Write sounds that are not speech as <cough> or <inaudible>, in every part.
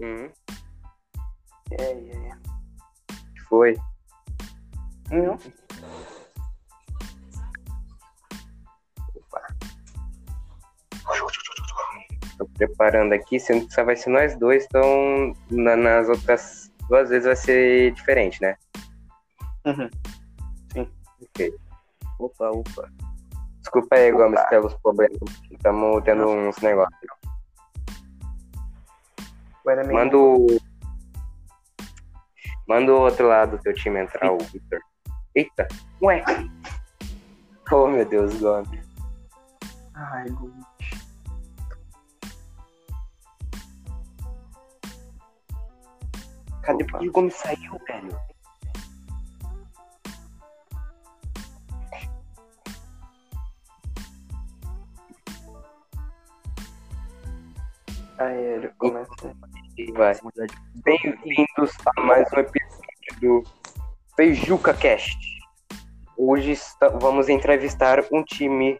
Hum, É, é, é. foi. Não. Opa. Tô preparando aqui, sendo que só vai ser nós dois, então na- nas outras duas vezes vai ser diferente, né? Uhum. Ok. Opa, opa. Desculpa aí, Opa. Gomes, pelos problemas. Estamos tendo uns negócios. Meio- Manda o. Manda o outro lado do teu time entrar, o Victor. Eita! Ué! Oh, meu Deus, Gomes. Ai, Gu. Cadê Opa. o Gomes saiu, velho? Aí ele começa. E vai. Bem-vindos a mais um episódio do Feijuca Cast. Hoje está- vamos entrevistar um time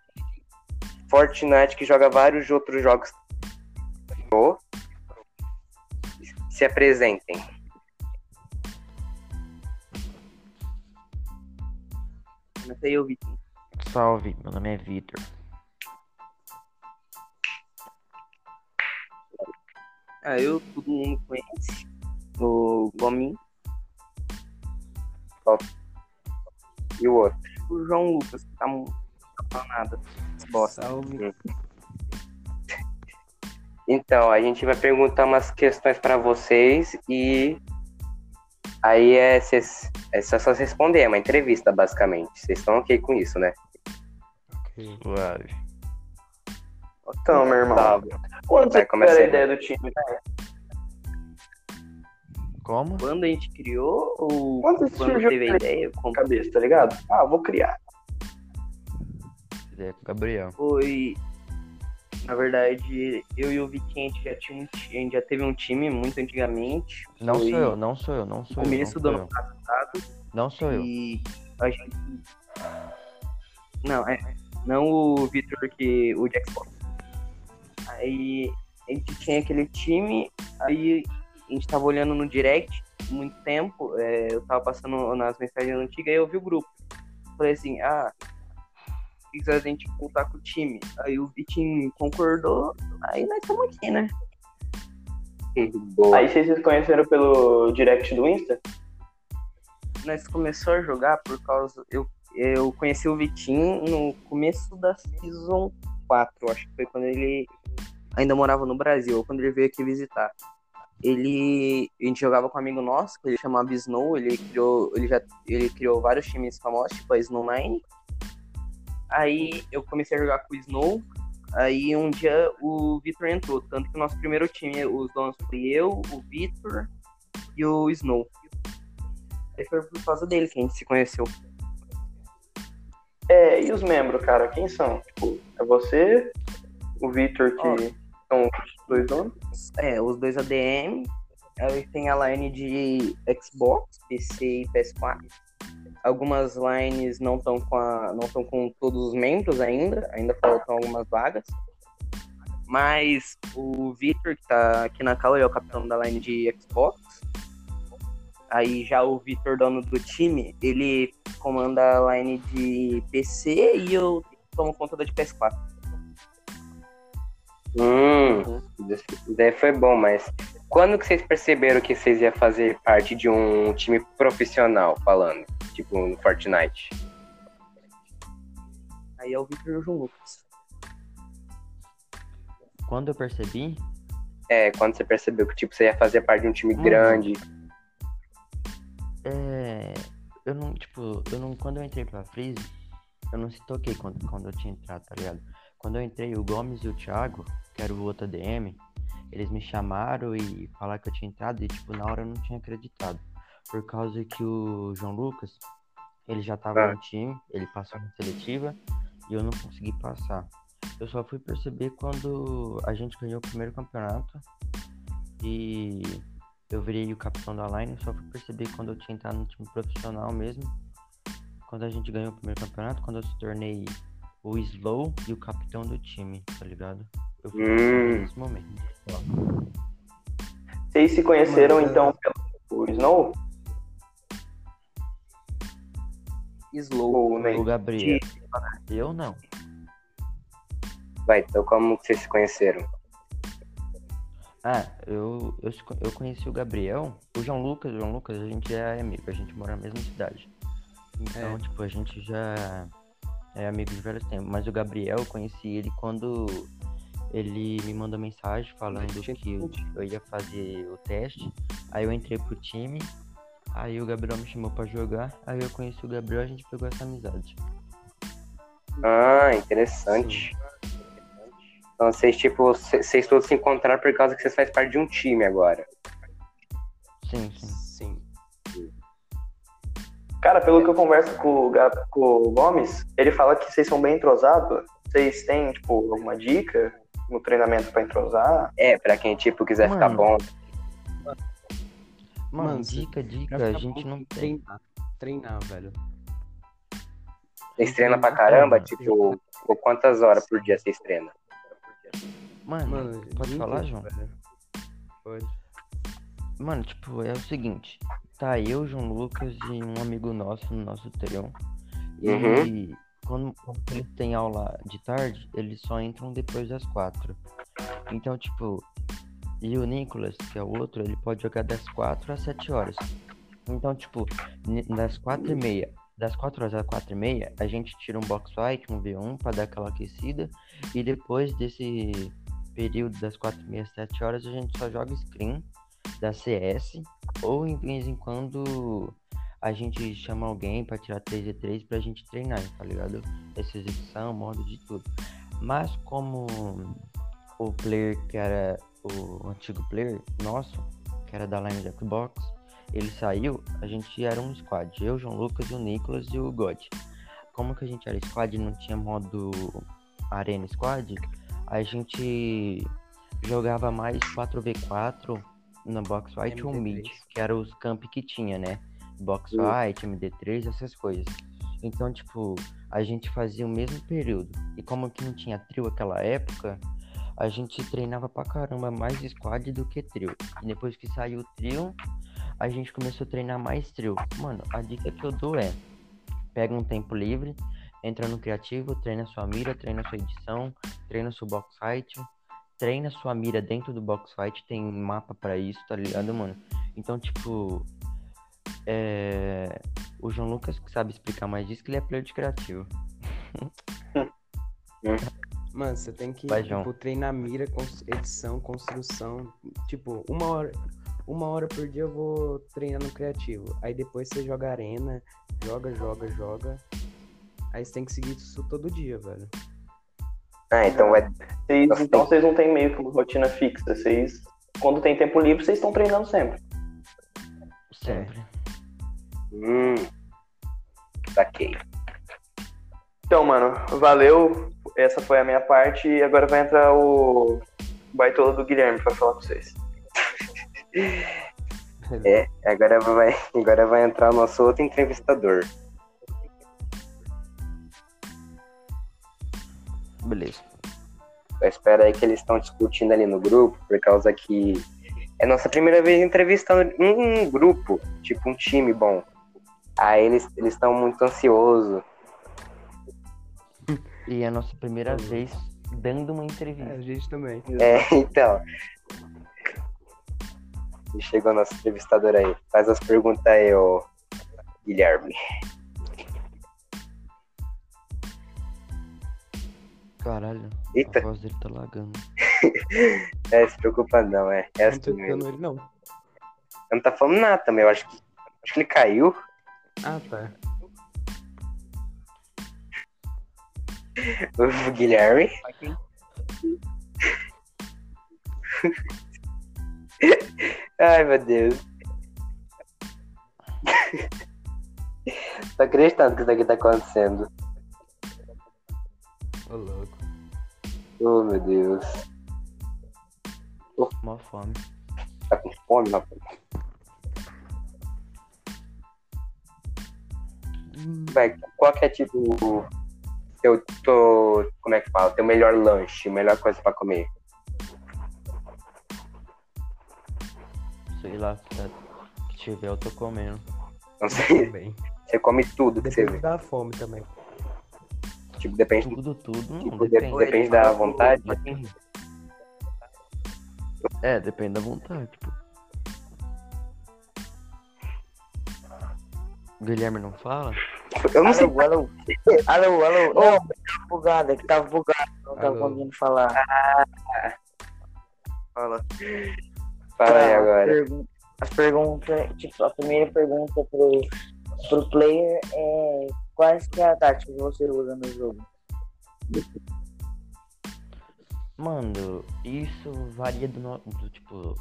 Fortnite que joga vários outros jogos. Se apresentem. Eu Vitinho. Salve, meu nome é Vitor. Ah, eu, todo mundo conhece. O Gomin. E o outro? O João Lucas, que tá mu- não tá falando nada. Bosta. Salve. Então, a gente vai perguntar umas questões para vocês e aí é, cês- é só só responder, é uma entrevista basicamente. Vocês estão ok com isso, né? Ok. Suave. Então, meu irmão. Tá. Quando você tiver a ideia do time? Como? Quando a gente criou ou Quando quando teve a ideia? Como cabeça, tá ligado? Ah, vou criar. Ideia com o Gabriel. foi. Na verdade, eu e o Vitinho, a gente já, tinha um, a gente já teve um time muito antigamente. Não sou eu, não sou eu, não sou eu. Começo do sou ano eu. passado. Não sou eu. E a gente. Não, é. Não o Victor que. o Jack Sport. Aí a gente tinha aquele time, aí a gente tava olhando no direct muito tempo, é, eu tava passando nas mensagens antigas e eu vi o grupo. Falei assim, ah, se a gente voltar com o time. Aí o Vitinho concordou, aí nós estamos aqui, né? Boa. Aí vocês se conheceram pelo direct do Insta? nós começou a jogar por causa. Eu, eu conheci o Vitinho no começo da Season 4, acho que foi quando ele ainda morava no Brasil, quando ele veio aqui visitar. Ele. A gente jogava com um amigo nosso, que ele chamava Snow, ele criou. Ele já ele criou vários times famosos, tipo a Snow Nine. Aí eu comecei a jogar com o Snow. Aí um dia o Vitor entrou. Tanto que o nosso primeiro time, os donos foi eu, o Vitor e o Snow. Aí foi por causa dele que a gente se conheceu. É, e os membros, cara, quem são? Tipo, é você, o Victor, que. São os dois donos? É, os dois ADM. Aí tem a line de Xbox, PC e PS4. Algumas lines não estão com a, não estão com todos os membros ainda, ainda faltam algumas vagas. Mas o Victor, que tá aqui na ele é o capitão da line de Xbox. Aí já o Victor, dono do time, ele comanda a line de PC e eu tomo conta da de PS4. Hum, isso daí foi bom, mas quando que vocês perceberam que vocês iam fazer parte de um time profissional, falando? Tipo, no Fortnite? Aí é o Victor e o João Lucas. Quando eu percebi, É, quando você percebeu que tipo, você ia fazer parte de um time Uhum. grande. é. Eu não, tipo, eu não. Quando eu entrei pra Freeze, eu não se toquei quando, quando eu tinha entrado, tá ligado? Quando eu entrei, o Gomes e o Thiago, que era o outro DM, eles me chamaram e falaram que eu tinha entrado e, tipo, na hora eu não tinha acreditado. Por causa que o João Lucas, ele já tava Ah. no time, ele passou na seletiva e eu não consegui passar. Eu só fui perceber quando a gente ganhou o primeiro campeonato e eu virei o capitão da line. Eu só fui perceber quando eu tinha entrado no time profissional mesmo. Quando a gente ganhou o primeiro campeonato, quando eu se tornei o slow e o capitão do time, tá ligado? Eu fui Hum. nesse momento. Vocês se conheceram Mano, então pelo Snow? Slow. Ou nem? O Gabriel. Eu não. Vai, então como que vocês se conheceram? Ah, eu, eu, eu conheci o Gabriel, o João Lucas, o João Lucas, a gente é amigo, a gente mora na mesma cidade. Então, É. tipo, a gente já é amigo de vários tempos. Mas o Gabriel, eu conheci ele quando ele me mandou mensagem falando que eu, eu ia fazer o teste. Aí eu entrei pro time, aí o Gabriel me chamou pra jogar, aí eu conheci o Gabriel e a gente pegou essa amizade. Ah, interessante. Então vocês, tipo, vocês todos se encontraram por causa que vocês fazem parte de um time agora. Sim, sim. Cara, pelo que eu converso com o, Ga- com o Gomes, ele fala que vocês são bem entrosados. Vocês têm, tipo, alguma dica no treinamento pra entrosar? É, pra quem, tipo, quiser ficar Mano. bom. Mano, Mano, dica, dica, ficar a gente não tem. Treinar, treinar, velho. Vocês treinam pra caramba, Mano. tipo, quantas horas por dia vocês treinam? Mano, Mano, pode falar, João? velho. Pode. Mano, tipo, é o seguinte, tá eu, João Lucas e um amigo nosso no nosso trio. E Uhum. quando, quando eles têm aula de tarde, eles só entram depois das quatro. Então, tipo, e o Nicolas, que é o outro, ele pode jogar das quatro às sete horas. Então, tipo, das quatro e meia, das quatro horas às quatro e meia, a gente tira um box fight, um V1 pra dar aquela aquecida. E depois desse período das quatro e meia às sete horas, a gente só joga screen da CS, ou em vez em quando a gente chama alguém pra tirar 3v3 pra gente treinar, tá ligado? Essa execução, modo de tudo. Mas como o player que era o antigo player nosso, que era da line de Xbox, ele saiu, a gente era um squad. Eu, João Lucas, o Nicolas e o God. Como que a gente era squad e não tinha modo Arena Squad, a gente jogava mais 4v4 na Box Fight ou MD3. Mid, que eram os camp que tinha, né? Box Hum. Fight, MD3, essas coisas. Então, tipo, a gente fazia o mesmo período. E como que não tinha trio naquela época, a gente treinava pra caramba mais squad do que trio. E depois que saiu o trio, a gente começou a treinar mais trio. Mano, a dica que eu dou é: pega um tempo livre, entra no criativo, treina sua mira, treina sua edição, treina seu box fight, treina sua mira dentro do box fight, tem mapa pra isso, tá ligado, mano? Então, tipo, é... o João Lucas que sabe explicar mais disso, que ele é player de criativo. <laughs> Mano, você tem que Vai, tipo, treinar mira, edição, construção. Tipo, uma hora, uma hora por dia eu vou treinar no criativo. Aí depois você joga arena, joga, joga, joga. Aí você tem que seguir isso todo dia, velho. Ah, então vai. Vocês, Nossa, então tem- vocês não têm meio que uma rotina fixa. Vocês, quando tem tempo livre, vocês estão treinando sempre. Sempre. Hum. Saquei. Então, mano, valeu. Essa foi a minha parte. E agora vai entrar o baitola do Guilherme pra falar com vocês. <laughs> É, agora vai, agora vai entrar o nosso outro entrevistador. Beleza. Eu espero aí que eles estão discutindo ali no grupo, por causa que é nossa primeira vez entrevistando um, um grupo, tipo um time bom. Aí eles eles estão muito ansiosos. E é a nossa primeira vez dando uma É, entrevista. a gente também. É, então. E chegou nosso entrevistador aí. Faz as perguntas aí, ô Guilherme. Caralho, Eita. a voz dele tá lagando. <laughs> É, se preocupa não, é. É não tô assim escutando ele, não. Eu não tá falando nada também, eu acho que. Acho que ele caiu. Ah, tá. <laughs> O Guilherme. <laughs> Ai, meu Deus. Tô acreditando que isso aqui tá acontecendo. Ô, louco. Oh, meu Deus. Mó fome. Tá com fome, rapaz? Vai, qual que é tipo. Eu tô. Como é que fala? Teu melhor lanche, melhor coisa pra comer. sei lá, se tá- que tiver eu tô comendo. Não sei, Também. você come tudo que você Depende vê. da fome também. Tipo, depende do. Tudo, tudo, não, Tipo, depende. depende da vontade. Depende. É, depende da vontade, tipo. Guilherme não fala? Eu não sei. Alô, alô. Alô, alô. Não, tava bugado, é que tava bugado. Não tava conseguindo falar. Fala. Fala aí agora. pergun- As perguntas, tipo, a primeira pergunta pro, pro player é quais que é a tática que você usa no jogo? Mano, isso varia do, no- do tipo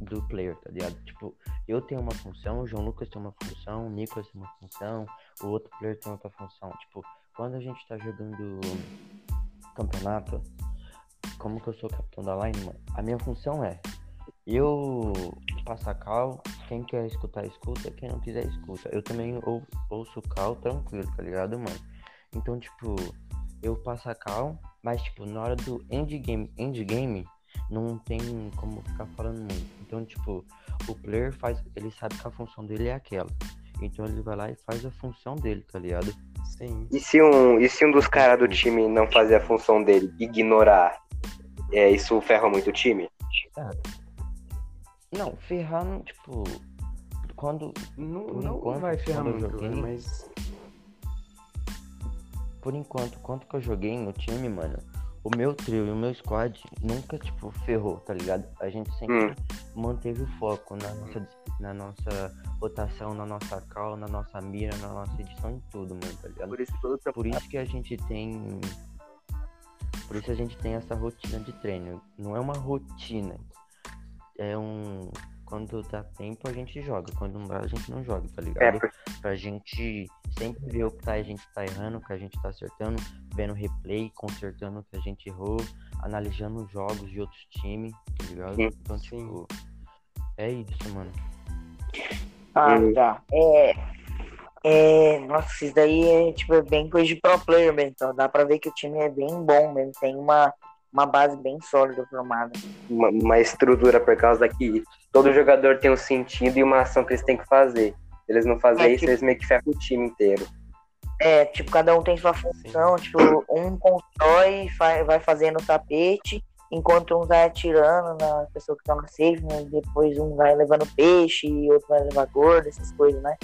do player, tá ligado? Tipo, eu tenho uma função, o João Lucas tem uma função, o Nicolas tem uma função, o outro player tem outra função. Tipo, quando a gente tá jogando campeonato, como que eu sou capitão da line, mano, a minha função é eu passar cal, quem quer escutar, escuta, quem não quiser, escuta. Eu também ou- ouço cal tranquilo, tá ligado, mano? Então, tipo, eu passo a cal, mas, tipo, na hora do endgame, endgame, não tem como ficar falando muito. Então, tipo, o player faz, ele sabe que a função dele é aquela. Então ele vai lá e faz a função dele, tá ligado? Sim. E se um, e se um dos caras do time não fazer a função dele, ignorar, é, isso ferra muito o time? Não, ferrar, não, tipo, quando, Não, não enquanto, vai ferrar quando eu muito, joguei- né? mas por enquanto, quanto que eu joguei no time, mano, o meu trio e o meu squad nunca, tipo, ferrou, tá ligado? A gente sempre Hum. manteve o foco na nossa, dis- na nossa rotação, na nossa cal, na nossa mira, na nossa edição, em tudo, mano, tá ligado? Por isso todo Por isso que a gente tem. Por isso a gente tem essa rotina de treino. Não é uma rotina. É um. Quando dá tempo a gente joga. Quando não dá, a gente não joga, tá É, ligado? por- Pra gente sempre ver o que tá, a gente tá errando, o que a gente tá acertando, vendo replay, consertando o que a gente errou, analisando os jogos de outros times, tá ligado? Sim. Então, tipo. É isso, mano. Ah, tá. É, é, nossa, isso daí é, tipo, é bem coisa de pro player mesmo. Então dá pra ver que o time é bem bom mesmo. Tem uma, uma base bem sólida formada. uma, uma estrutura por causa que todo jogador tem um sentido e uma ação que eles têm que fazer. Se eles não fazerem É, isso, tipo- eles meio que ferram o time inteiro. É, tipo, cada um tem sua função. Tipo, um constrói, fa- vai fazendo o tapete, enquanto um vai atirando na pessoa que tá na safe, né? depois um vai levando peixe e outro vai levar gordo, essas coisas, né?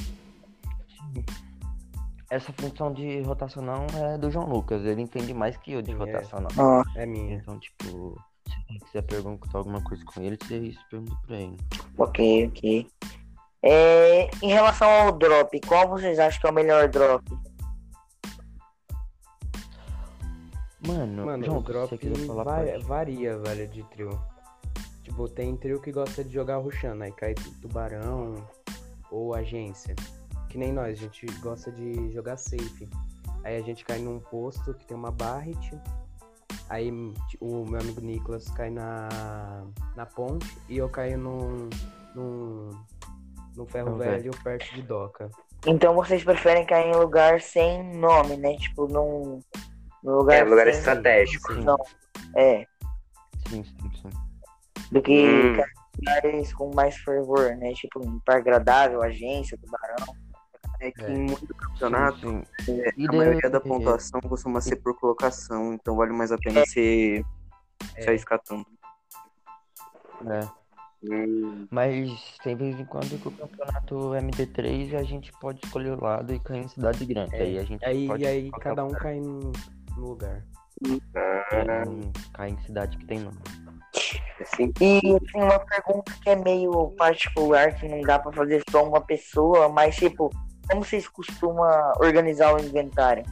Essa função de rotacional é do João Lucas. Ele entende mais que eu de é. rotacional. Ó, é minha. Então, tipo, se você quiser perguntar alguma coisa com ele, você pergunta pra ele. ok, ok. É, em relação ao drop, qual vocês acham que é o melhor drop? Mano, Mano, João, o drop vai- varia, velho, de trio. Tipo, tem trio que gosta de jogar rushando, aí cai tubarão ou agência. Que nem nós, a gente gosta de jogar safe. Aí a gente cai num posto que tem uma barret. Aí o meu amigo Nicolas cai na, na ponte e eu caio num, num, num ferro Ferro velho. perto de doca. Então vocês preferem cair em lugar sem nome, né? Tipo, num, num lugar É, lugar sem estratégico. Sim, Não, é, sim, sim, sim. do que Hum. cair em lugares com mais fervor, né? Tipo, um par agradável, agência, tubarão. É que É. em muito campeonato, Sim, é, E a maioria da daí- pontuação costuma ser por colocação, então vale mais a pena você se É. arriscar tanto. sim. É. Hum, Mas tem vez em quando que o campeonato MD3 a gente pode escolher o lado e cair em cidade grande. É, Aí a gente Aí, pode e aí cada um cai num, num lugar. É, em- cai em cidade que tem nome. assim, E assim, uma pergunta que é meio particular, que não dá pra fazer só uma pessoa, mas tipo, como vocês costumam organizar o inventário?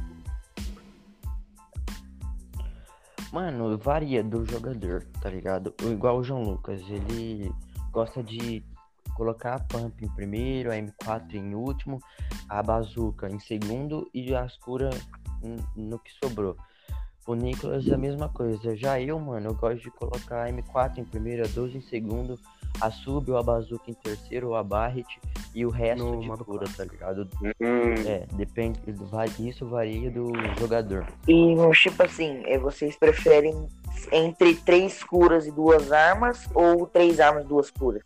Mano, varia do jogador, tá ligado? Igual o João Lucas, ele gosta de colocar a Pump em primeiro, a M4 em último, a Bazooka em segundo e a Ascura n- no que sobrou. O Nicolas é a mesma coisa. Já eu, mano, eu gosto de colocar a M4 em primeiro, a 12 em segundo, a Sub ou a Bazooka em terceiro, ou a Barret e o resto No de cura, tá ligado? hum, É, depende, isso varia do jogador. E tipo assim, é, vocês preferem entre três curas e duas armas ou três armas e duas curas?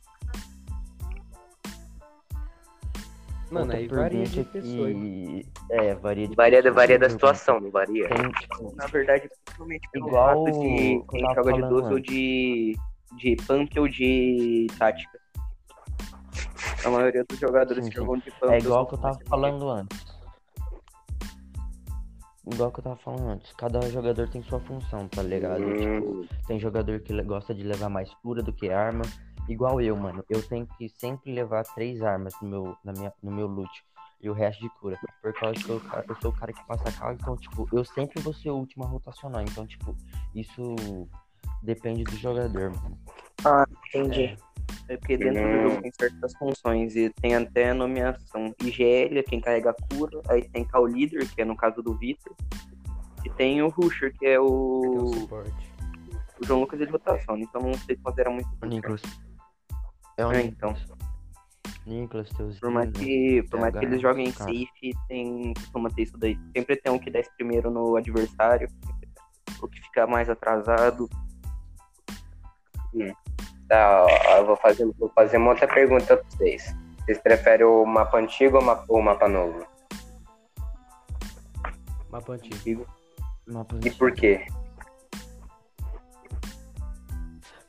Mano, outra aí varia de pessoa. que... É, varia de Varia, pessoa. varia da situação, não varia? Tem, tipo, Na verdade, principalmente pelo Igual fato de que quem joga de falando 12 ou antes. de, de pump ou de tática. A maioria dos jogadores Sim, que sim. jogam de pump. É igual que eu tava falando antes. Igual que eu tava falando antes. Cada jogador tem sua função, tá ligado? Tipo, Hum, tem jogador que gosta de levar mais cura do que arma. Igual eu, mano. Eu tenho que sempre levar três armas no meu, na minha, no meu loot. E o resto de cura. Por causa que eu, eu sou o cara que passa carro. Então, tipo, eu sempre vou ser o último a rotacionar. Então, tipo, isso depende do jogador, mano. Entendi. É porque dentro do jogo tem certas funções e tem até nomeação. IGL é quem carrega a cura, aí tem Call Leader, que é no caso do Victor, e tem o Rusher, que é Que é o o, o João Lucas de rotação, então não sei se considera muito. O Nicolas. É o É, Nicolas. então. Nicolas, teuzinho. Por mais que, por mais que eles joguem em safe, tem, costuma ter isso daí. Sempre tem um que desce primeiro no adversário, o que fica mais atrasado. Tá, ó, eu vou fazer, vou fazer uma outra pergunta pra vocês. Vocês preferem o mapa antigo ou o mapa, o mapa novo? Mapa antigo. Mapa E por quê?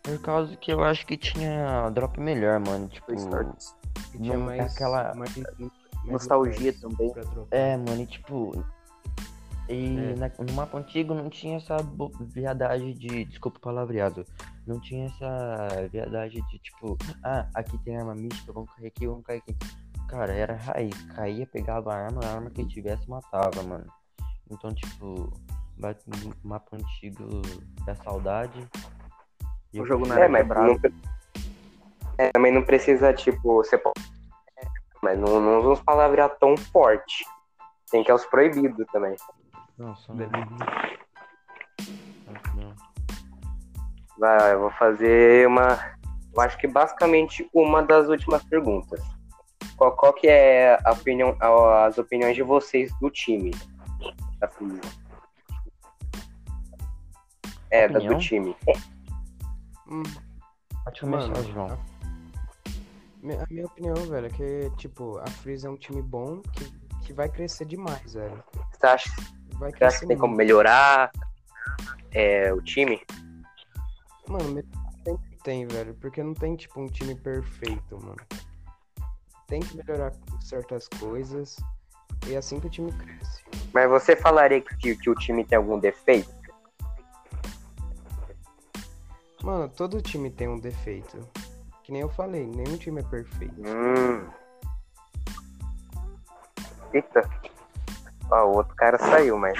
Por causa que eu acho que tinha drop melhor, mano. Tipo, tinha Não é mais, aquela- mais, mais Nostalgia também. é, mano, e tipo. E É. na- no mapa antigo não tinha essa viadagem de. Desculpa o palavreado. Não tinha essa viadagem de tipo, ah, aqui tem arma mística, vamos cair aqui, vamos cair aqui. Cara, era raiz. Caía, pegava a arma, a arma que tivesse matava, mano. Então, tipo, bate no mapa antigo da saudade. E O jogo não prefiro É, era mas não, é, também não precisa, tipo, você pode. Mas não, não usa uns palavreados tão forte. Tem que é os proibidos também. Nossa, Beleza. não. Vai, eu vou fazer uma. Eu acho que basicamente uma das últimas perguntas. Qual, qual que é a opinião, a- as opiniões de vocês do time? Da? É, da, do time. Hum, Pode começar, João. a, mi- a minha opinião, velho, é que, tipo, a Freeze é um time bom que, que vai crescer demais, velho. Você acha, Vai você acha que tem como muito. melhorar é, o time? Mano, sempre tem, velho, porque não tem, tipo, um time perfeito, mano. Tem que melhorar certas coisas e é assim que o time cresce. Mas você falaria que, que o time tem algum defeito? Mano, todo time tem um defeito. Que nem eu falei, nenhum time é perfeito. Hum. Eita. Ó, o outro cara saiu, mas.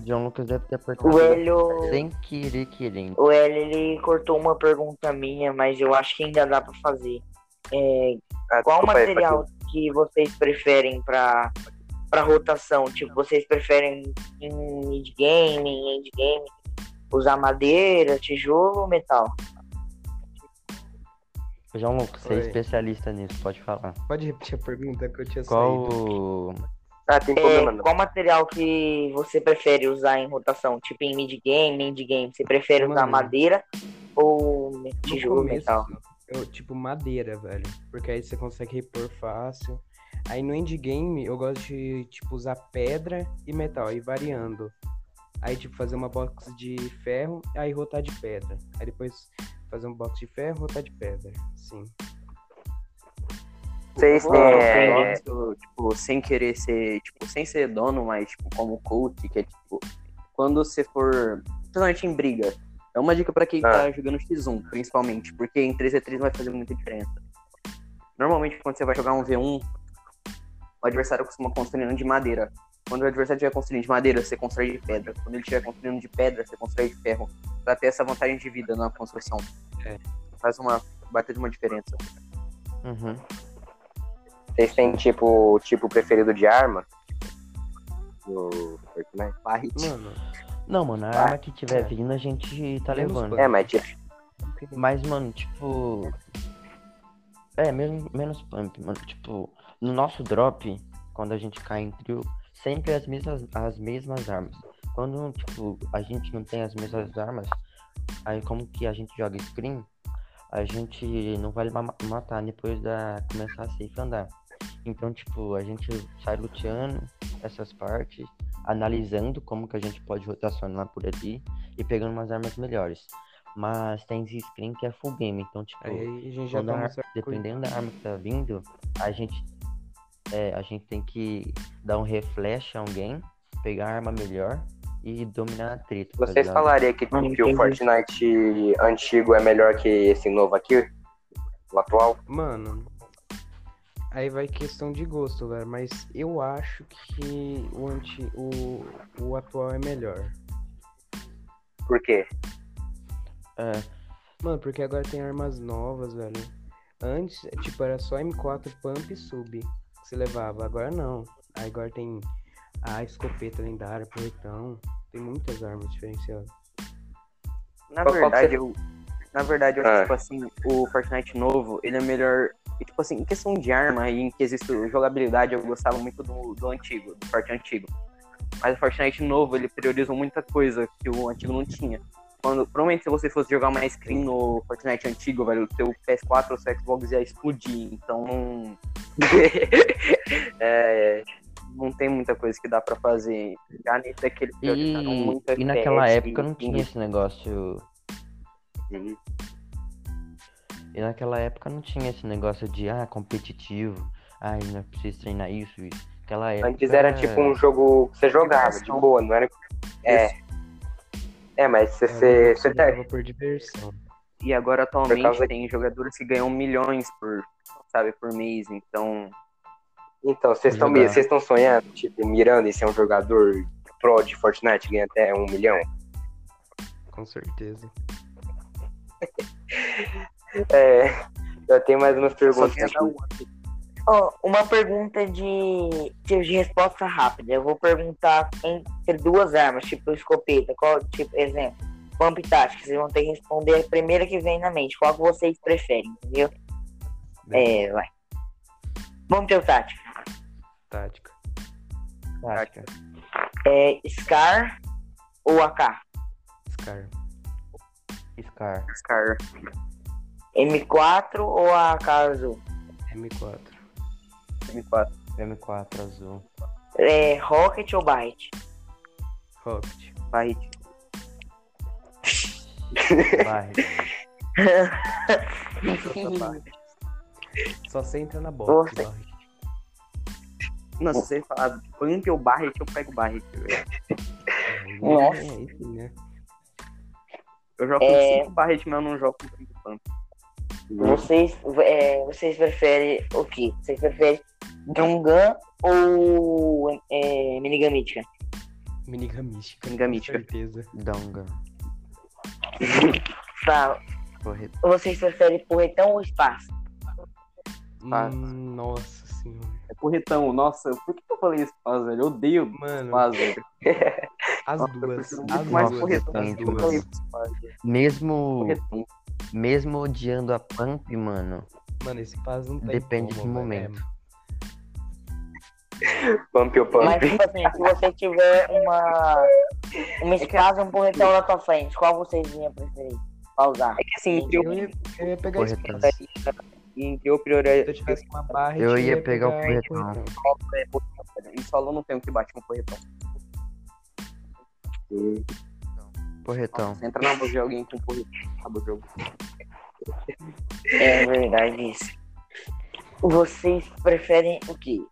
O, John Lucas deve ter apertado o Hélio. sem querer querendo. O Hélio, ele cortou uma pergunta minha, mas eu acho que ainda dá pra fazer. É, Ah, qual desculpa aí, material que vocês preferem pra, pra rotação? Tipo, vocês preferem em mid-game, em endgame, usar madeira, tijolo ou metal? João Lucas, você é especialista nisso, pode falar. Pode repetir a pergunta que eu tinha Qual saído. Ah, tem É, problema não. qual material que você prefere usar em rotação? Tipo, em mid-game, endgame, você prefere usar Mano. madeira ou tijolo começo, metal? eu, tipo, madeira, velho. Porque aí você consegue repor fácil. Aí no endgame eu gosto de, tipo, usar pedra e metal, aí variando. Aí, tipo, fazer uma box de ferro, aí rotar de pedra. Aí depois fazer um box de ferro, rotar de pedra. Sim. Vocês têm. é, gosto, tipo, sem querer ser, tipo, sem ser dono, mas, tipo, como coach, que é, tipo, quando você for, principalmente em briga, é uma dica pra quem Ah. tá jogando X1, principalmente, porque em 3v3 vai fazer muita diferença. Normalmente, quando você vai jogar um V1, o adversário costuma construindo de madeira. Quando o adversário estiver construindo de madeira, você constrói de pedra. Quando ele estiver construindo de pedra, você constrói de ferro. Pra ter essa vantagem de vida na construção. É. Faz uma de uma diferença. Uhum. Vocês têm tipo tipo preferido de arma? No Fortnite? Fight. Mano, Não, mano, a Ah, arma que tiver é. vindo a gente tá Menos levando. É, mas tipo. Mas, mano, tipo. É, mesmo, menos pump, mano. Tipo, no nosso drop, quando a gente cai em trio, sempre as mesmas, as mesmas armas. Quando, tipo, a gente não tem as mesmas armas, aí como que a gente joga screen, a gente não vai ma- matar depois da começar a safe andar. Então, tipo, a gente sai luteando essas partes, analisando como que a gente pode rotacionar por ali e pegando umas armas melhores. Mas tem screen que é full game, então, tipo, Aí a gente já quando a toma ar- dependendo da arma que tá vindo, a gente é, a gente tem que dar um refresh a alguém, pegar a arma melhor e dominar a treta. tá Vocês ligado? falariam que, o. Fortnite antigo é melhor que esse novo aqui? O atual? Mano, aí vai questão de gosto, velho. Mas eu acho que o, anti, o, o atual é melhor. Por quê? É, Mano, porque agora tem armas novas, velho. Antes, tipo, era só M4 pump e sub que você levava. Agora não. Aí agora tem a escopeta lendária, porretão. Tem muitas armas diferenciadas. Na verdade, eu, na verdade, eu Ah. acho que, tipo assim, o Fortnite novo, ele é melhor. E, Tipo assim, em questão de arma e em quesito jogabilidade, eu gostava muito do, do antigo, do Fortnite antigo. Mas o Fortnite novo, ele priorizou muita coisa que o antigo não tinha. Quando, provavelmente se você fosse jogar uma screen no Fortnite antigo, velho, o teu PS4 ou seu Xbox ia explodir. Então não. <laughs> é, não tem muita coisa que dá pra fazer. Já nesse priorizaram E, e naquela época não e- tinha esse negócio. E naquela época não tinha esse negócio de ah, competitivo. Ai, não é preciso treinar isso, isso. Naquela época. Antes era tipo um jogo que você jogava, de boa, não era. É. É, mas você, É, você, você tá- jogava por diversão. E agora atualmente causa- tem jogadores que ganham milhões por, sabe, por mês, então. Então, vocês estão vocês estão sonhando, tipo, mirando em ser um jogador pro de Fortnite, ganha até um milhão? Com certeza. <laughs> É. Eu tenho mais umas perguntas aqui. um Ó, uma pergunta de, de resposta rápida. Eu vou perguntar entre duas armas, tipo escopeta. Qual, tipo, exemplo, pump tática. Vocês vão ter que responder a primeira que vem na mente. Qual que vocês preferem, entendeu? É, vai. Vamos ter o tática. Tática. Tática. É, Scar ou AK? Scar. Scar. Scar. M4 ou a AK azul? M4. M4. M4 azul. É, Rocket ou Barret? Rocket. Barret. Barre. <laughs> Só você entra na Barret. Não, se você falar pump ou Barret, eu pego Barret. Nossa. É, enfim, né? Eu jogo É. com 5 Barret, mas eu não jogo com 5 pump. Vocês, é, vocês preferem o quê? Vocês preferem Gungan ou é, Minigun Mítica? Minigun mística. Minigun com mística. certeza. Donga. Tá, Correto. vocês preferem porretão ou espaço? Hum, nossa senhora. É porretão. Nossa, por que eu falei espaço, velho? Eu odeio Mano, espaço, velho. as Nossa, duas. As mais duas. porretão. As depende, Eu falei duas. Mesmo, Porretão. Mesmo odiando a Pump, mano, Mano, esse paz não tem Depende como, do velho. momento. Pump ou pump? Mas, tipo assim, se você tiver uma, uma espaço e um porretão na tua frente, qual vocês iam preferir? Pra usar? É que assim, entre eu, Eu ia, eu ia pegar esse Porretão. entre eu Se priorizar eu tivesse uma barra, Eu ia pegar o porretão. em solo não tem o que bate com porretão. Porretão. Você entra na voz de alguém com porretão, acaba o jogo. É verdade isso. Vocês preferem o quê?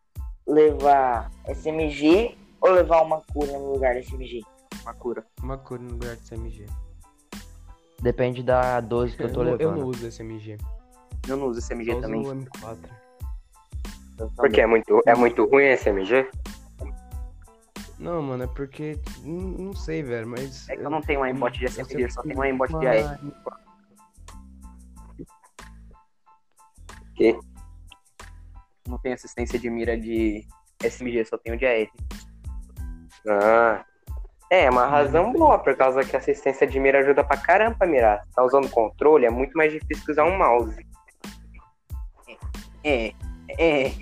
Levar SMG ou levar uma cura no lugar da SMG? Uma cura. Uma cor no lugar de SMG. Depende da 12 que eu tô não- eu não levando. uso SMG. Eu não uso SMG Só uso também. o M4. Eu Porque é muito, é muito ruim esse MG? Não, mano, é porque. Não, não sei, velho, mas. É que eu não tenho um aimbot de eu SMG, sempre só tenho um aimbot de AR. Que? Não tenho assistência de mira de SMG, só tenho de AR. Ah. É, é uma razão boa, por causa que a assistência de mira ajuda pra caramba a mirar. Tá usando controle, é muito mais difícil que usar um mouse. É, é. É,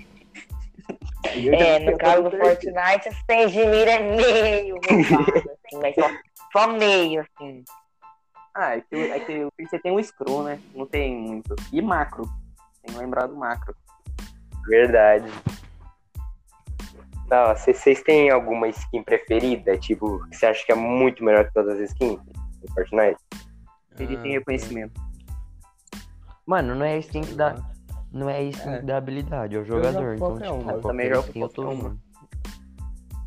no caso do Fortnite, as tens de mira é meio roubada, <laughs> assim, mas só, só meio, assim. Ah, é que, é que o PC tem um scroll, né? Não tem muito. E macro. Tem que lembrar do macro. Verdade. Tá, vocês têm alguma skin preferida? Tipo, que você acha que é muito melhor que todas as skins do Fortnite? Ele Ah, tem reconhecimento. Mano, não é skin que dá. Não é skin É. dá habilidade, é o jogador. Então, tipo, uma. Eu também jogo skin eu tô uma.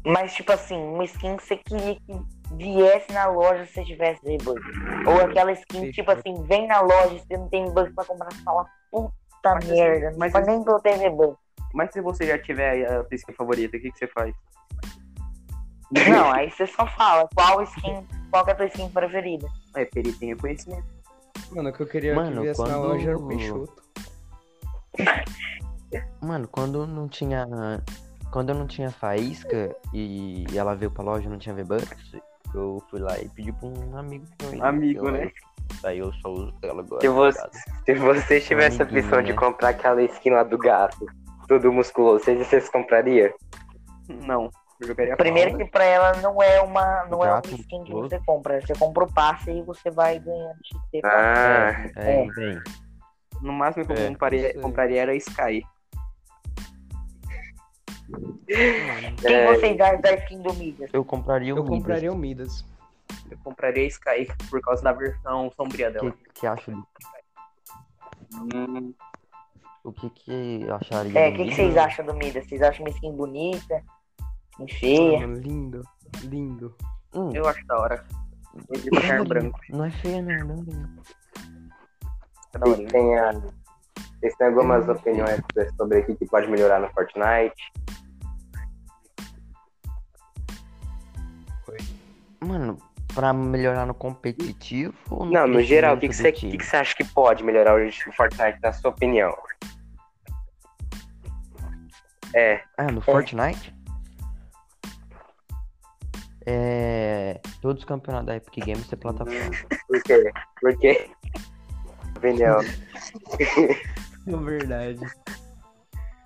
Mas, tipo assim, uma skin que você queria que viesse na loja se você tivesse debug. Ou aquela skin, Fechou. tipo assim, vem na loja e você não tem bug pra comprar, você fala, puta Mas assim, merda, mas mas nem pra eu ter debug. Mas se você já tiver a sua skin favorita, o que, que você faz? Não, aí você só fala qual skin, qual que é a tua skin preferida. É, Peri tem reconhecimento. Mano, o que eu queria Mano, que viesse na loja era o Peixoto. Mano, quando não tinha. Quando eu não tinha faísca e ela veio pra loja e não tinha V-Bucks, eu fui lá e pedi pra um amigo meu. Amigo, Eu- né? Daí eu só uso ela agora. Se você, se você tivesse a Amiguinho, opção de né? comprar aquela skin lá do gato, tudo musculoso, vocês, vocês comprariam? Não. Primeiro Paula. que pra ela não é uma, não é uma skin que você compra, você compra o passe e você vai ganhando XP. Ah, É, É. bem. No máximo que eu É, compraria, compraria era Sky. Quem É. vocês acham da skin do Midas? Eu compraria o Eu Midas. compraria o Midas. Eu compraria Sky por causa da versão sombria dela. que, que acho hum, o que que acharia É, o que, que vocês acham do Midas? Vocês acham uma skin bonita? Skin feia? Mano, lindo. Lindo. Hum, Eu acho da hora. Não é feia não, não, não. É vocês têm, a- vocês têm algumas opiniões sobre o que pode melhorar no Fortnite? Mano, pra melhorar no competitivo no Não, no geral, o que, que, você, que, que você acha que pode melhorar o Fortnite, na sua opinião? É, Ah, no Fortnite? É. Todos os campeonatos da Epic Games ser plataforma. por quê? Por quê? Opinião. <laughs> É verdade.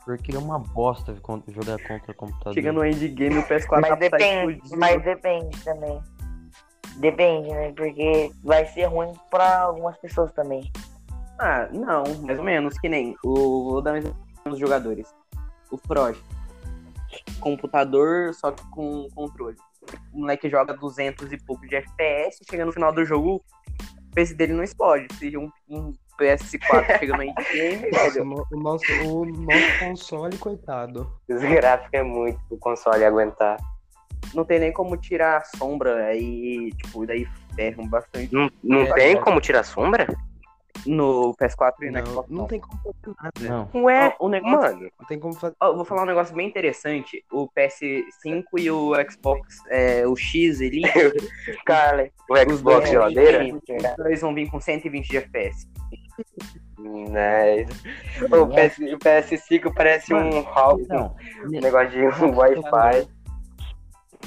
Porque é uma bosta jogar contra computador. Chega no endgame, o PS4 Mas tá depende, mas depende também. Depende, né? Porque vai ser ruim pra algumas pessoas também. Ah, não, mais ou menos, que nem o. Vou dar dos jogadores. O Proj. Computador, só que com controle. O moleque joga 200 e pouco de FPS, chega no final do jogo, o PC dele não explode. Se um, um PS4 <laughs> chega no endgame, Nossa, velho, o no- o nosso, o nosso console, coitado. Os gráficos é muito pro console aguentar. não tem nem como tirar a sombra, aí, tipo, daí ferram bastante. Não, não É, tem é. como tirar sombra? No PS4 e no Não, Xbox. não tem como fazer nada. Não. Ué, Ó, o negócio, mano. Não tem como fazer. Ó, eu vou falar um negócio bem interessante. O PS5 e o Xbox, é, o X Elite, <laughs> Carly. O Xbox dois- geladeira? os dois vão vir com 120 de FPS. Né? O, PS, o PS5 parece um hall, Então, um negócio de um Wi-Fi.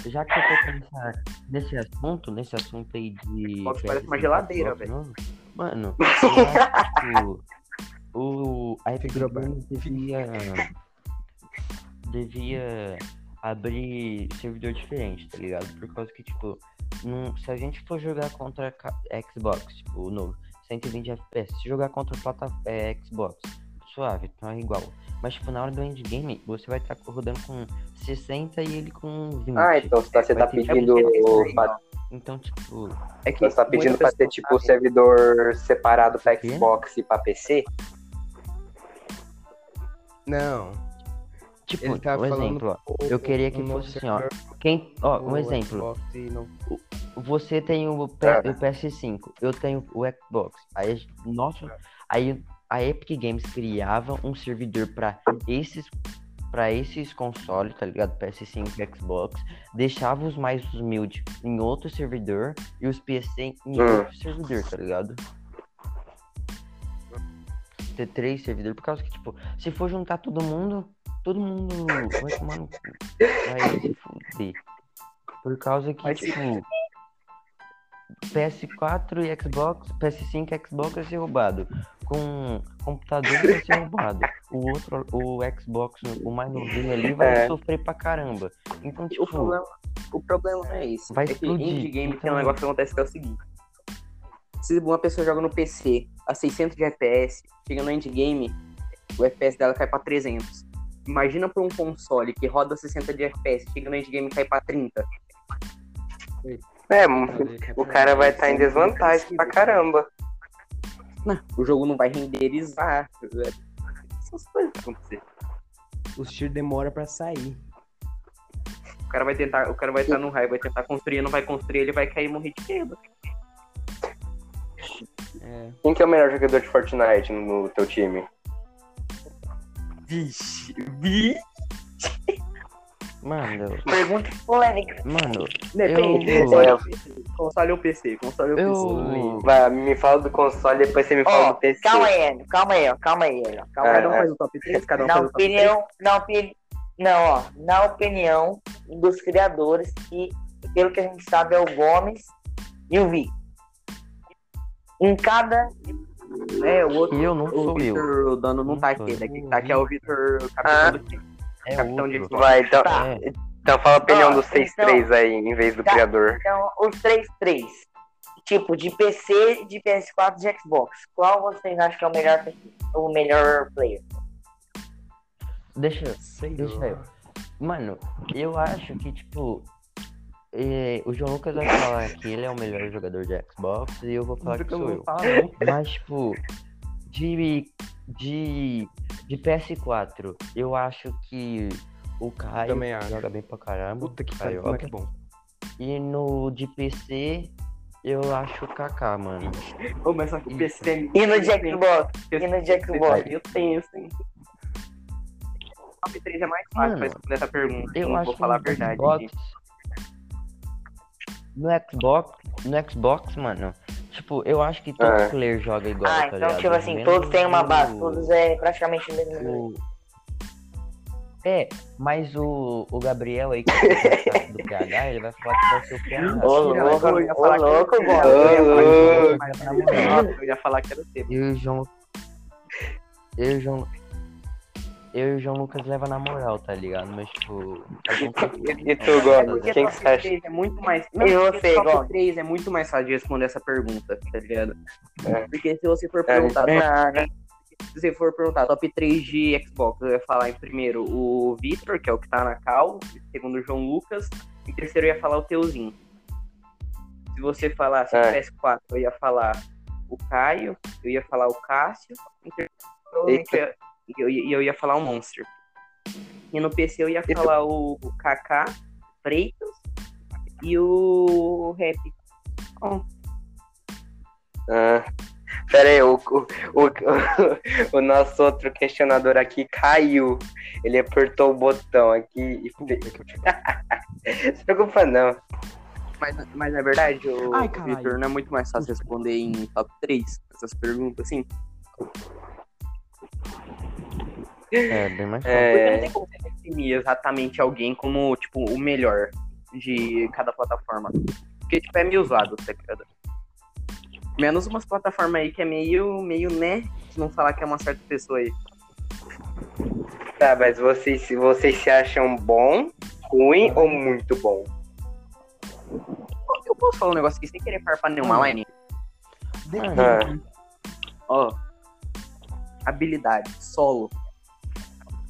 já que eu tô nesse assunto, nesse assunto aí de. Xbox parece uma PS5, geladeira, velho. Mano, eu acho que o, a Epic. Games devia. Devia abrir servidor diferente, tá ligado? Por causa que, tipo, não- se a gente for jogar contra Xbox, tipo, o novo, 120 FPS, se jogar contra plata, é, Xbox, suave, então é igual. Mas, tipo, na hora do endgame, você vai estar rodando com 60 e ele com 20. Ah, então você tá, você tá pedindo. pra- Então, tipo, É que Você tá pedindo pra ter tipo sabe. servidor separado pra? Xbox e pra PC? Não. tipo, Ele tá um exemplo, ó. o- Eu queria que fosse assim, ó. Quem, ó, um exemplo. Você tem o, P- Ah. o PS5, eu tenho o Xbox. Aí, a gente- nosso, aí a Epic Games criava um servidor pra esses para esses consoles, tá ligado? PS5 e Xbox, deixava os mais humildes em outro servidor e os PC em Hum. outro servidor, tá ligado? Ter três servidores, por causa que, tipo, se for juntar todo mundo, todo mundo vai tomar no cu. Vai se fuder. Por causa que, Mas, tipo, PS4 e Xbox, PS5 e Xbox vai ser roubado. Com computador vai ser roubado. O outro, o Xbox, o mais novinho ali, vai É. sofrer pra caramba. Então, O tipo, problema, o problema não é isso. Vai é que explodir, indie game tem então- um negócio que acontece que é o seguinte. Se uma pessoa joga no PC a 600 de FPS, chega no endgame, o FPS dela cai pra 300. Imagina pra um console que roda 60 de FPS, chega no endgame e cai pra 30. É, o cara vai estar em desvantagem pra caramba. Não, o jogo não vai renderizar. Essas coisas que vão acontecer. Os tiros demoram pra sair. O cara vai tentar, o cara vai estar no raio, vai tentar construir, não vai construir, ele vai cair e morrer de queda. É. Quem que é o melhor jogador de Fortnite no teu time? Vixe, vi. Mano, Pergunta polêmica. mano, Depende. Eu- Console, console ou PC? Console ou eu. Vai, me fala do console, depois você me fala Ó, do PC. calma aí, Enio, calma aí, ó, calma aí, Enio, calma É, aí. Cada um é. faz o top 3, cada um Na faz o top 3. opinião, na opinião, não, ó, na opinião dos criadores, que pelo que a gente sabe é o Gomes e o Vi. Em cada, É, o outro. E eu não O sou eu. Vitor, o dono não Não tá aqui, eu. daqui que tá aqui é o Vitor, Ah. capitão do time. É Capitão de outro. Vai, então, Tá. Então fala a opinião Ó, dos 6-3 aí, em vez do Tá. criador. então, os três três, tipo, de PC, de PS4 e de Xbox, qual vocês acham que é o melhor, o melhor player? Deixa, Sei deixa lá. eu. Mano, eu acho que, tipo. é, o João Lucas vai falar que ele é o melhor jogador de Xbox e eu vou falar que sou eu. não. Mas, tipo, de, de, de PS4, eu acho que o Caio joga bem pra caramba. Puta que pariu, é que bom. E no de PC, eu acho o Kaká, mano. Ô, mas só que o PC é E no de Xbox? E E no Xbox? Eu tenho, sim. Top 3 é mais fácil Mano, pra responder essa pergunta. Eu não acho vou falar a verdade. Xbox, no Xbox, no Xbox, mano, tipo, eu acho que todo É. player joga igual, Ah, tá então, ligado? tipo assim, todos têm uma base, o- todos é praticamente o mesmo o- É, mas o, o Gabriel aí, que é o do PH, ele vai falar que vai ser o PH. Ô, louco, eu ia ô, falar que- louco, Eu Gomes. ia falar que- Ô, na moral, Eu ia falar que era o tempo. E o João. Eu e o João. Eu e o João Lucas leva na moral, tá ligado? Mas, tipo. a gente- E, e tu, Gomes, Porque quem que top você acha? 3 é muito mais. Não, E você, top Gomes? 3 é muito mais fácil de responder essa pergunta, tá ligado? É. Porque se você for É, perguntar, top- Não, não. se você for perguntar top 3 de Xbox, eu ia falar em primeiro o Victor, que é o que tá na cal, segundo o João Lucas, em terceiro eu ia falar o Teuzinho. Se você falasse É. PS4, eu ia falar o Caio, eu ia falar o Cássio, em terceiro, provavelmente eu ia- e eu, ia- eu ia falar o Monster. E no PC eu ia E tu- falar o Kaká, Freitas e o Rap. Ah, pera aí, o, o, o, <laughs> o nosso outro questionador aqui caiu. Ele apertou o botão aqui e. <laughs> Se preocupa não. Mas, mas na verdade, o Ai, caralho. Victor, não é muito mais fácil responder em top 3 essas perguntas, assim? É, bem mais fácil. Porque não É, tem como você definir exatamente alguém como, tipo, o melhor de cada plataforma. Porque, tipo, é meio zoado, tá ligado? Menos umas plataformas aí que é meio, meio, né? Se não falar que é uma certa pessoa aí. tá, mas vocês, se vocês se acham bom, ruim ou muito bom? Eu posso falar um negócio aqui sem querer farpar nenhuma line? Ah, Ó, habilidade, solo.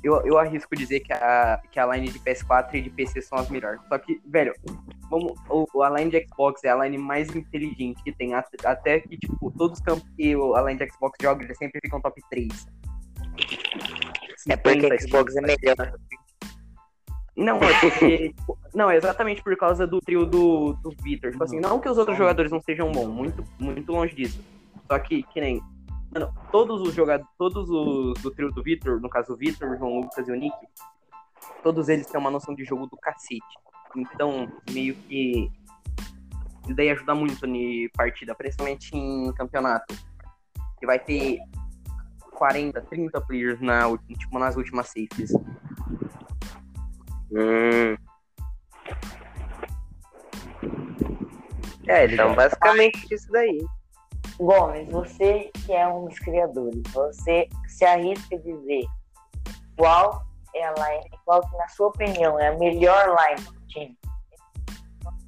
Eu, eu arrisco dizer que a, que a line de PS4 e de PC são as melhores. Só que, velho, vamos, o, a line de Xbox é a line mais inteligente que tem. Até, até que, tipo, todos os campos que o- a line de Xbox joga, eles sempre ficam top 3. É porque 50, Xbox é melhor. Não, é porque. <laughs> tipo, não, é exatamente por causa do trio do, do Victor. Tipo assim, não que os outros jogadores não sejam bons, muito, muito longe disso. Só que, que nem. Mano, todos os jogadores, todos os do trio do Victor, no caso o Victor, o João Lucas e o Nick, todos eles têm uma noção de jogo do cacete. Então, meio que. Isso daí ajuda muito em partida, principalmente em campeonato. Que vai ter 40, 30 players na, tipo, nas últimas safes. hum. É, então basicamente isso daí. Gomes, você que é um dos criadores, você se arrisca a dizer qual é a line, qual que, na sua opinião, é a melhor line do time?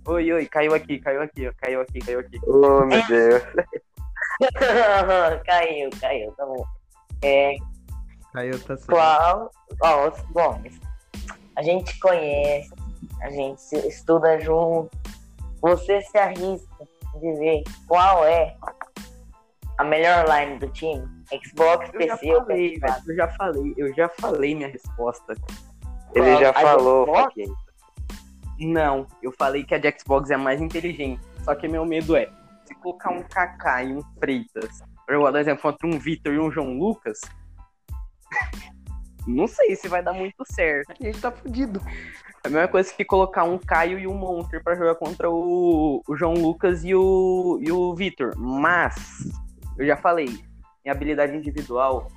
Oi, oi, caiu aqui, caiu aqui, caiu aqui, caiu aqui. Oh, meu Deus. <laughs> caiu, caiu, tá bom. É, eu tá certo. qual. Ó, os Gomes. A gente conhece, a gente estuda junto. Você se arrisca dizer qual é a melhor line do time? Xbox, Eu já PC ou falei, PS4? velho. Eu já falei, eu já falei minha resposta. Ele já A falou, Xbox? Não, eu falei que a de Xbox é a mais inteligente. Só que meu medo é, se colocar um Kaká e um Freitas, eu vou dar exemplo contra um Vitor e um João Lucas, <laughs> não sei se vai dar muito certo. A gente tá fudido. É a mesma coisa que colocar um Caio e um Monster pra jogar contra o, o João Lucas e o, e o Vitor. Mas, eu já falei, em habilidade individual,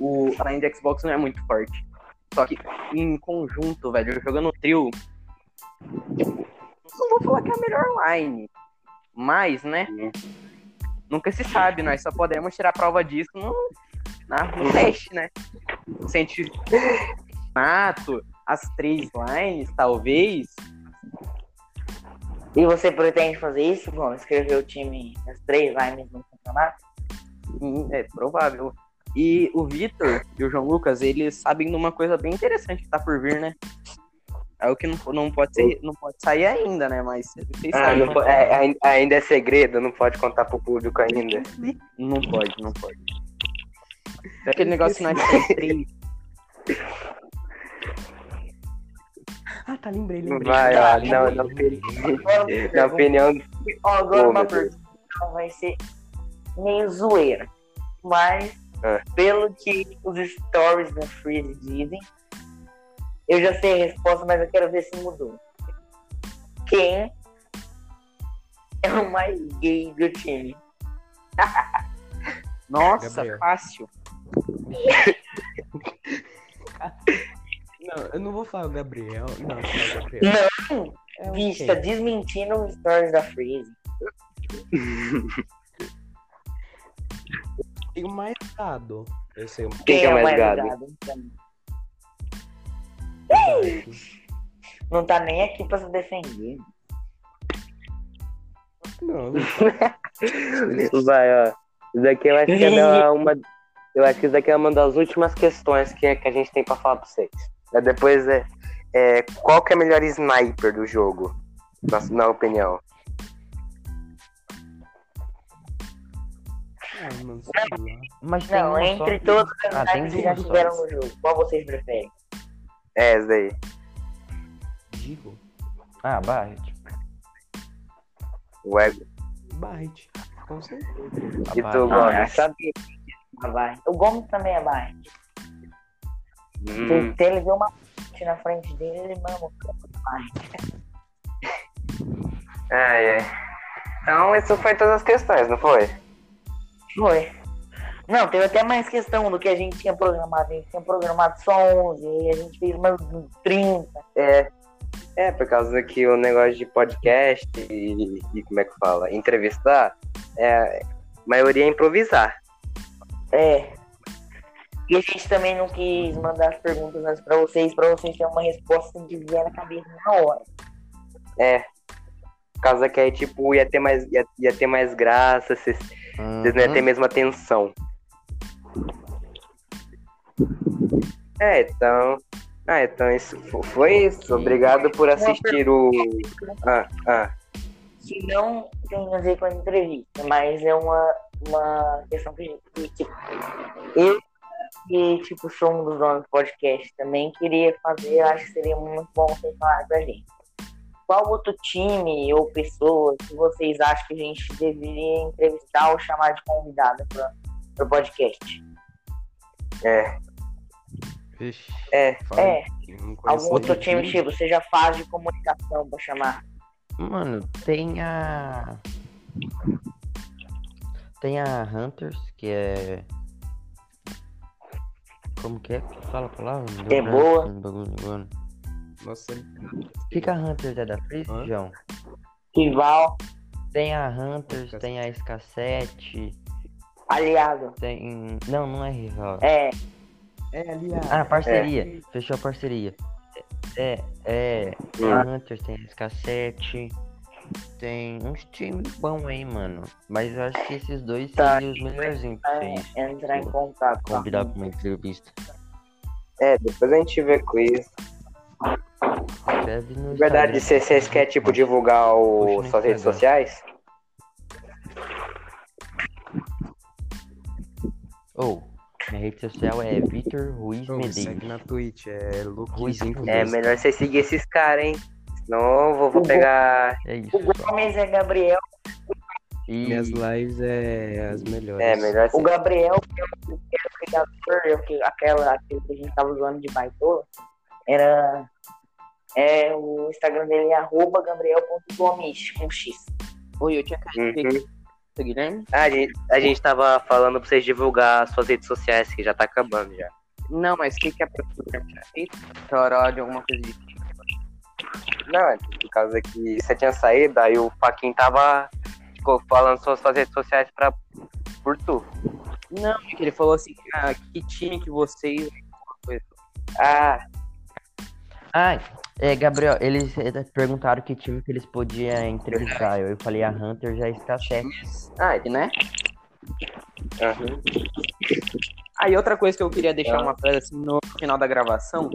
o, a line de Xbox não é muito forte. Só que em conjunto, velho, jogando trio, não vou falar que é a melhor line. Mas, né? Nunca se sabe, nós só podemos tirar prova disso no, na, no teste, né? Se a gente mato as três lines, talvez. E você pretende fazer isso, Gomes? Escrever o time nas três lines no campeonato? É provável. E o Vitor e o João Lucas, eles sabem de uma coisa bem interessante que tá por vir, né? É o que não, não, pode, ser, não pode sair ainda, né? Mas vocês Ah, sabem. não po- é, ai- ainda é segredo, não pode contar pro público ainda. Não pode, não pode. É aquele negócio que nós temos <laughs> três. Ah, tá, lembrei, lembrei. Vai, ó, Lembrei, não, não, lembrei. Na opinião. Ó, agora uma pergunta vai ser meio zoeira. Mas, É. pelo que os stories da Freeze dizem, eu já sei a resposta, mas eu quero ver se mudou. Quem é o mais gay do time? <laughs> Nossa, Gabriel. fácil. Não, eu não vou falar o Gabriel. Não, não é o Gabriel. Não, É desmentindo os stories da Freeze. <laughs> Tem o mais gado. Eu sei o Quem que é mais gado? Então, mais não tá nem aqui pra se defender. Não, <laughs> Vai, ó. Isso daqui eu acho que é <laughs> uma. Eu acho que isso daqui é uma das últimas questões que, que a gente tem pra falar pra vocês. Aí Depois é, é. Qual que é o melhor sniper do jogo? Na, na opinião. Ah, mano. Mas tem Não, entre só- todos os Ah, que já duas tiveram só. no jogo, qual vocês preferem? É, esse daí. Digo, Ah, Barret. O ego. Barret. Com certeza. E tu. Ah, Gomes? sabia que ia Barret. O Gomes também é Barret. Hum, Se ele vê uma Barret na frente dele, ele mama o campo do Barret. <laughs> ai, ai. Então, isso foi todas as questões, não foi? Foi. Não, teve até mais questão do que a gente tinha programado. A gente tinha programado só 11, e a gente fez mais 30. É. É, por causa que o negócio de podcast e, e como é que fala? Entrevistar, é, a maioria é improvisar. É. E a gente também não quis mandar as perguntas antes pra vocês, pra vocês terem uma resposta que vier na cabeça na hora. É. Por causa que aí, tipo, ia ter mais, ia, ia ter mais graça, vocês vocês não iam ter a mesma atenção. É, então. Ah, então isso fo- foi isso. Obrigado por assistir o. Ah, ah. que não tem a ver com a entrevista, mas é uma, uma questão que, que tipo, eu que tipo, sou um dos donos do podcast também queria fazer, acho que seria muito bom vocês falarem pra gente. Qual outro time ou pessoa que vocês acham que a gente deveria entrevistar ou chamar de convidada para o podcast? É. Vixe. É. É. Algum outro time, tipo, seja faz de comunicação para chamar? Mano, tem a. Tem a Hunters, que é. Como que é que fala a palavra? É boa. Nossa, O que, que a Hunters é da Freeze, Hã? João? Rival, Tem a Hunters, Esca- tem a SK7, aliado. tem. Não, não é rival. É, é aliado. Ah, parceria. Fechou a parceria. É, é. Tem a Hunters, tem a SK7. Tem uns times bons aí, mano. Mas eu acho que esses dois Tá. seriam os melhorzinhos pra vocês. É, entrar em contato Convidar pra uma entrevista. É, depois a gente vê com isso. Escreve no Na verdade, se vocês querem, tipo, divulgar o, suas redes sociais, Ou, minha rede social é Vitor Ruiz Ô, Medeiros. segue na Twitch, é Ruiz Luquezinho. é melhor vocês seguir esses caras, hein? Senão eu vou, vou pegar. É isso. O Gomes é Gabriel. E Minhas lives é as melhores. É, melhor O. Gabriel, que é o <laughs> criador, aquela aquele que a gente tava usando de baitola, era. É, o Instagram dele é arroba gabriel.gomes, com X. Oi, eu tinha caído Uhum. Guilherme. Ah, a, gente, a gente tava falando pra vocês divulgar suas redes sociais, que já tá acabando já. Não, mas o que, que é tinha feito? Pra hora de alguma coisa de Não, é por causa que você tinha saído, aí o Paquim tava ficou falando suas, suas redes sociais pra, por tu. Não, é que ele falou assim, ah, que time que vocês. Ah, Ah, é, Gabriel, eles eh, perguntaram que time que eles podiam entrevistar. Eu falei, a Hunter já está certa. Ah, ele, né? aham. Ah, e outra coisa que eu queria deixar uma frase assim no final da gravação,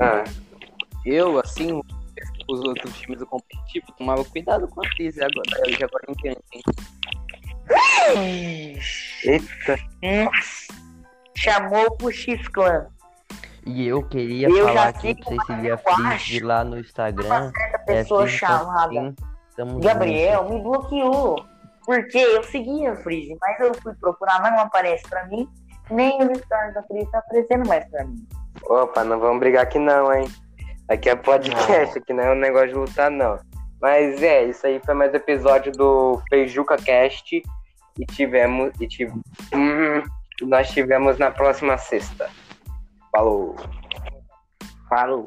ah, eu, assim, os outros times do competitivo, tomava cuidado com a crise agora, eu já agora entendo. hein? eita. Nossa! Chamou pro X-Clan. E eu queria Eu falar aqui pra vocês seguir a Frizz lá no Instagram. Certa É pessoa Frizz chamada Gabriel me bloqueou. Porque eu seguia a Freeze, mas eu fui procurar, não aparece pra mim. Nem o stories da Freeze tá aparecendo mais pra mim. Opa, não vamos brigar aqui não, hein? Aqui é podcast, aqui não é um negócio de lutar, não. Mas é, isso aí foi mais um episódio do Feijuca Cast. E tivemos. E tive, hum, nós tivemos na próxima sexta. Falou. Falou.